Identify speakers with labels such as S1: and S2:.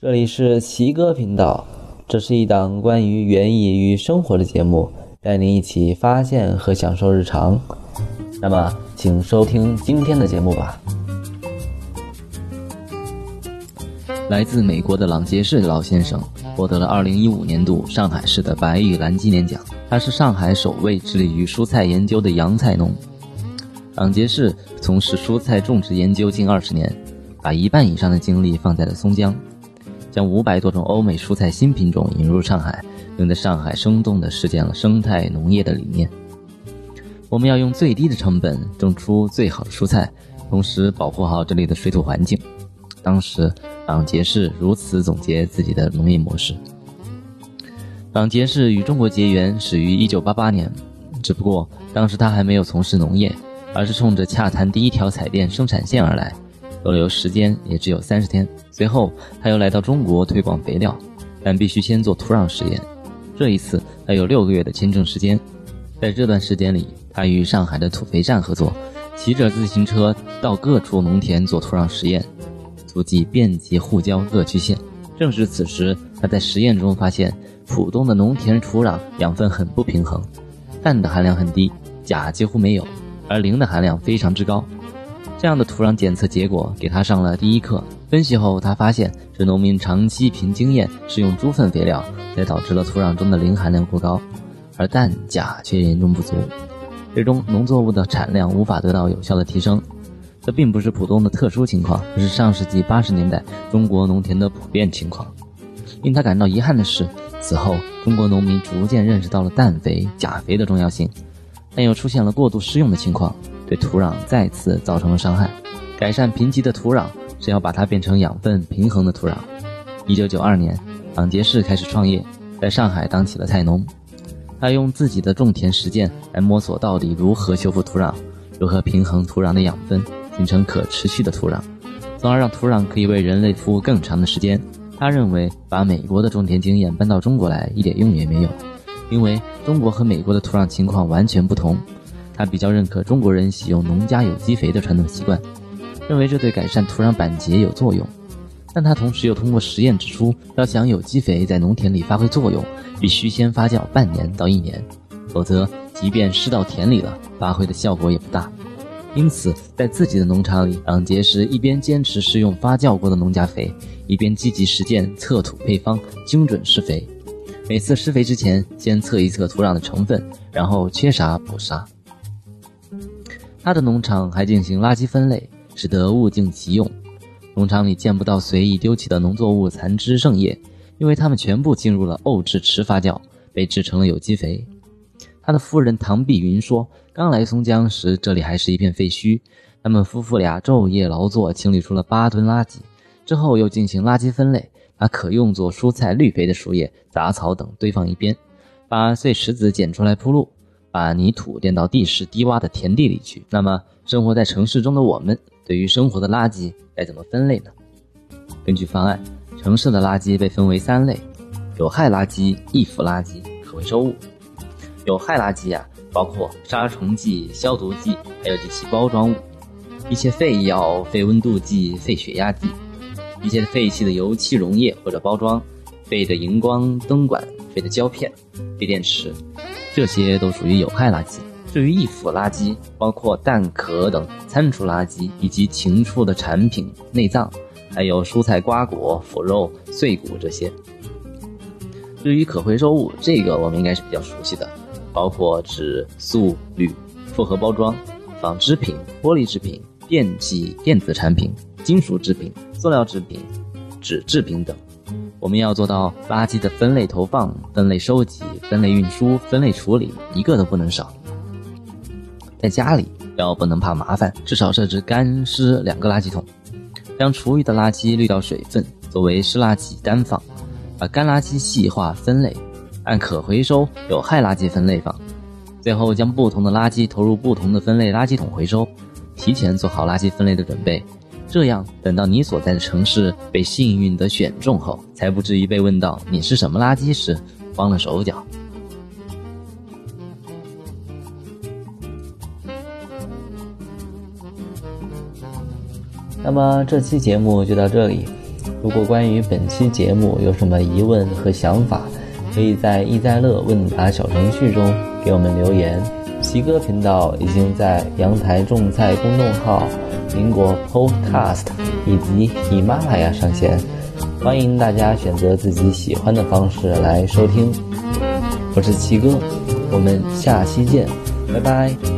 S1: 这里是奇哥频道，这是一档关于园艺与生活的节目，带您一起发现和享受日常。那么，请收听今天的节目吧。来自美国的朗杰士老先生获得了2015年度上海市的白玉兰纪念奖。他是上海首位致力于蔬菜研究的洋菜农。朗杰士从事蔬菜种植研究近二十年，把一半以上的精力放在了松江。将五百多种欧美蔬菜新品种引入上海，并在上海生动地实践了生态农业的理念。我们要用最低的成本种出最好的蔬菜，同时保护好这里的水土环境。当时，朗杰士如此总结自己的农业模式。朗杰士与中国结缘始于1988年，只不过当时他还没有从事农业，而是冲着洽谈第一条彩电生产线而来。逗留时间也只有三十天。随后，他又来到中国推广肥料，但必须先做土壤实验。这一次，他有六个月的签证时间。在这段时间里，他与上海的土肥站合作，骑着自行车到各处农田做土壤实验，足迹遍及沪郊各区县。正是此时，他在实验中发现，浦东的农田土壤养分很不平衡，氮的含量很低，钾几乎没有，而磷的含量非常之高。这样的土壤检测结果给他上了第一课。分析后，他发现是农民长期凭经验使用猪粪肥料，才导致了土壤中的磷含量过高，而氮、钾却严重不足，最终农作物的产量无法得到有效的提升。这并不是普通的特殊情况，而是上世纪八十年代中国农田的普遍情况。令他感到遗憾的是，此后中国农民逐渐认识到了氮肥、钾肥的重要性，但又出现了过度施用的情况。对土壤再次造成了伤害。改善贫瘠的土壤是要把它变成养分平衡的土壤。一九九二年，朗杰士开始创业，在上海当起了菜农。他用自己的种田实践来摸索到底如何修复土壤，如何平衡土壤的养分，形成可持续的土壤，从而让土壤可以为人类服务更长的时间。他认为，把美国的种田经验搬到中国来一点用也没有，因为中国和美国的土壤情况完全不同。他比较认可中国人喜用农家有机肥的传统习惯，认为这对改善土壤板结有作用。但他同时又通过实验指出，要想有机肥在农田里发挥作用，必须先发酵半年到一年，否则即便施到田里了，发挥的效果也不大。因此，在自己的农场里，朗杰士一边坚持施用发酵过的农家肥，一边积极实践测土配方、精准施肥。每次施肥之前，先测一测土壤的成分，然后缺啥补啥。他的农场还进行垃圾分类，使得物尽其用。农场里见不到随意丢弃的农作物残枝剩叶，因为它们全部进入了沤制池发酵，被制成了有机肥。他的夫人唐碧云说：“刚来松江时，这里还是一片废墟。他们夫妇俩昼夜劳作，清理出了八吨垃圾，之后又进行垃圾分类，把可用作蔬菜绿肥的树叶、杂草等堆放一边，把碎石子捡出来铺路。”把泥土垫到地势低洼的田地里去。那么，生活在城市中的我们，对于生活的垃圾该怎么分类呢？根据方案，城市的垃圾被分为三类：有害垃圾、易腐垃圾、可回收物。有害垃圾啊，包括杀虫剂、消毒剂，还有及其包装物，一些废药、废温度计、废血压计，一些废弃的油漆溶液或者包装，废的荧光灯管、废的胶片、废电池。这些都属于有害垃圾。至于易腐垃圾，包括蛋壳等餐厨垃圾，以及禽畜的产品内脏，还有蔬菜瓜果、腐肉、碎骨这些。至于可回收物，这个我们应该是比较熟悉的，包括纸、塑、铝、复合包装、纺织品、玻璃制品、电器、电子产品、金属制品、塑料制品、纸制品等。我们要做到垃圾的分类投放、分类收集、分类运输、分类处理，一个都不能少。在家里要不能怕麻烦，至少设置干湿两个垃圾桶，将厨余的垃圾滤掉水分，作为湿垃圾单放；把干垃圾细化分类，按可回收、有害垃圾分类放。最后将不同的垃圾投入不同的分类垃圾桶回收，提前做好垃圾分类的准备。这样，等到你所在的城市被幸运的选中后，才不至于被问到你是什么垃圾时慌了手脚。那么这期节目就到这里，如果关于本期节目有什么疑问和想法，可以在易在乐问答小程序中给我们留言。奇哥频道已经在阳台种菜公众号、苹果 Podcast 以及喜马拉雅上线，欢迎大家选择自己喜欢的方式来收听。我是奇哥，我们下期见，拜拜。